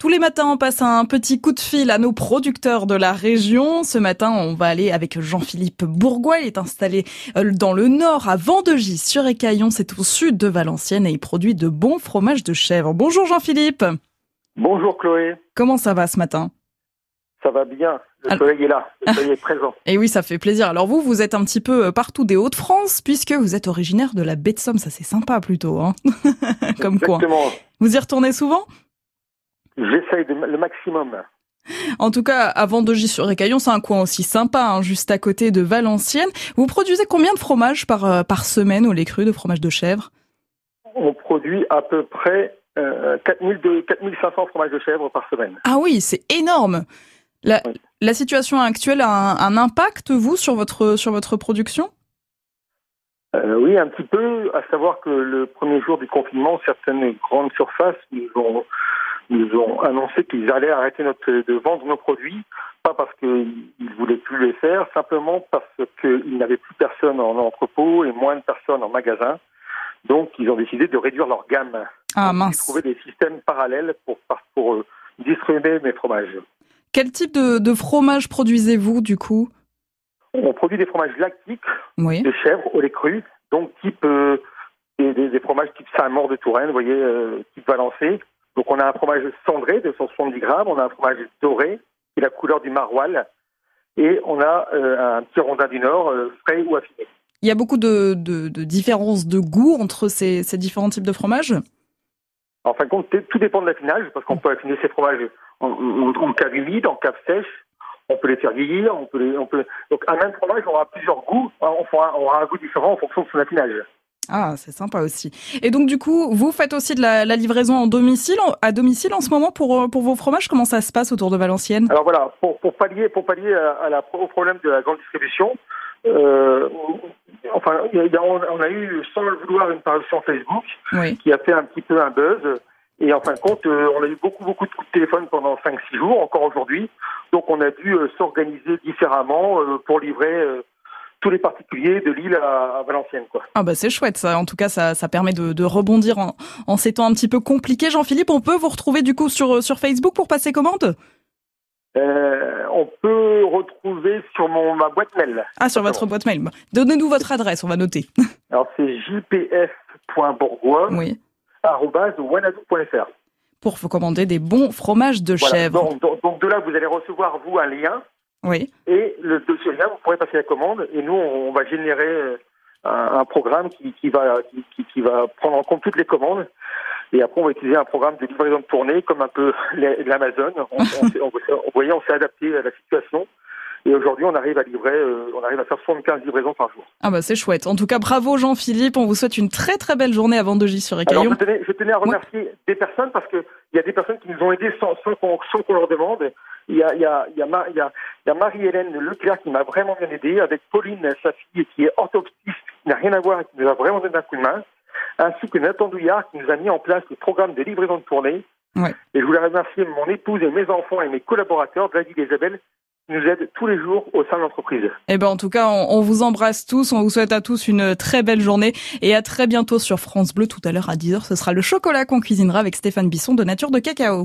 Tous les matins, on passe un petit coup de fil à nos producteurs de la région. Ce matin, on va aller avec Jean-Philippe Bourgois. Il est installé euh, dans le nord, à Vendegis, sur Écaillon. C'est au sud de Valenciennes et il produit de bons fromages de chèvre. Bonjour Jean-Philippe. Bonjour Chloé. Comment ça va ce matin? Ça va bien. Le soleil est là. Le soleil est présent. Et oui, ça fait plaisir. Alors vous, vous êtes un petit peu euh, partout des Hauts-de-France puisque vous êtes originaire de la baie de Somme. Ça, c'est sympa plutôt. Hein Comme Exactement. quoi. Vous y retournez souvent? J'essaye le maximum. En tout cas, à Vendegis-sur-Écaillon, c'est un coin aussi sympa, hein, juste à côté de Valenciennes. Vous produisez combien de fromages par, euh, par semaine au lait cru de fromage de chèvre? On produit à peu près euh, 4000 de, 4500 fromages de chèvre par semaine. Ah oui, c'est énorme. La, Oui. la situation actuelle a un, un impact, vous, sur votre, sur votre production? Euh, oui, un petit peu, à savoir que le premier jour du confinement, certaines grandes surfaces nous ont, nous ont annoncé qu'ils allaient arrêter notre, de vendre nos produits, pas parce qu'ils ne voulaient plus les faire, simplement parce qu'ils n'avaient plus personne en entrepôt et moins de personnes en magasin. Donc, ils ont décidé de réduire leur gamme. Ah Ils mince. trouvaient des systèmes parallèles pour, euh, distribuer mes fromages. Quel type de, de fromage produisez-vous, du coup? On produit des fromages lactiques Oui. de chèvre au lait cru, donc type euh, des fromages type Saint-Maur de Touraine, vous voyez, euh, type Valençay. Donc on a un fromage cendré de 170 grammes, on a un fromage doré qui est la couleur du maroilles, et on a euh, un petit rondin du Nord euh, frais ou affiné. Il y a beaucoup de, de, de différences de goût entre ces, ces différents types de fromages? En fin de compte, tout dépend de l'affinage, parce qu'on peut affiner ces fromages en, en- en cave humide, en cave sèche. On peut les faire vieillir, on peut les, on peut. Donc un même fromage aura plusieurs goûts, on aura, on aura un goût différent en fonction de son affinage. Ah, c'est sympa aussi. Et donc, du coup, vous faites aussi de la, la livraison en domicile, à domicile en ce moment pour, euh, pour vos fromages? Comment ça se passe autour de Valenciennes? Alors voilà, pour, pour pallier, pour pallier à, à la, au problème de la grande distribution, euh, enfin, on, a eu, sans le vouloir, une parution Facebook Oui. qui a fait un petit peu un buzz. Et en fin de compte, euh, on a eu beaucoup, beaucoup de coups de téléphone pendant 5-6 jours, encore aujourd'hui. Donc on a dû s'organiser différemment pour livrer tous les particuliers de Lille à, Valenciennes. Quoi. Ah bah c'est chouette ça. En tout cas, ça, ça permet de, de rebondir en, en ces temps un petit peu compliqués. Jean-Philippe, on peut vous retrouver du coup sur, sur Facebook pour passer commande? Euh, on peut retrouver sur mon, ma boîte mail. Ah, sur votre boîte mail. Donnez-nous votre adresse, on va noter. Alors c'est jpf.bourgois Oui. Pour vous commander des bons fromages de Voilà. chèvre. Donc, donc- donc de là, vous allez recevoir, vous, un lien. Oui. Et le, ce lien, vous pourrez passer la commande. Et nous, on va générer euh, un, un programme qui, qui va, qui, va prendre en compte toutes les commandes. Et après, on va utiliser un programme de livraison de tournée, comme un peu l'Amazon. On, on, s'est- on, s'est- vous voyez, on s'est adapté à la situation. Et aujourd'hui, on arrive à livrer, euh, on arrive à faire 75 livraisons par jour. Ah bah c'est chouette. En tout cas, bravo Jean-Philippe. On vous souhaite une très très belle journée à Vendegis sur Alors, Écaillon. je tenais, je tenais à remercier des personnes parce que il y a des personnes qui nous ont aidés sans, sans qu'on leur demande. Il y a, il y a, il y a, Ma- il y a, il y a Marie-Hélène Leclerc qui m'a vraiment bien aidé, avec Pauline, sa fille, qui est orthoptiste, qui n'a rien à voir et qui nous a vraiment donné un coup de main, ainsi que Nathan Douillard qui nous a mis en place le programme de livraison de tournée. Ouais. Et je voulais remercier mon épouse et mes enfants et mes collaborateurs, David et Isabelle, qui nous aident tous les jours au sein de l'entreprise. Eh ben en tout cas, on, on vous embrasse tous. On vous souhaite à tous une très belle journée et à très bientôt sur France Bleu tout à l'heure à 10h. Ce sera le chocolat qu'on cuisinera avec Stéphane Bisson de Nature de Cacao.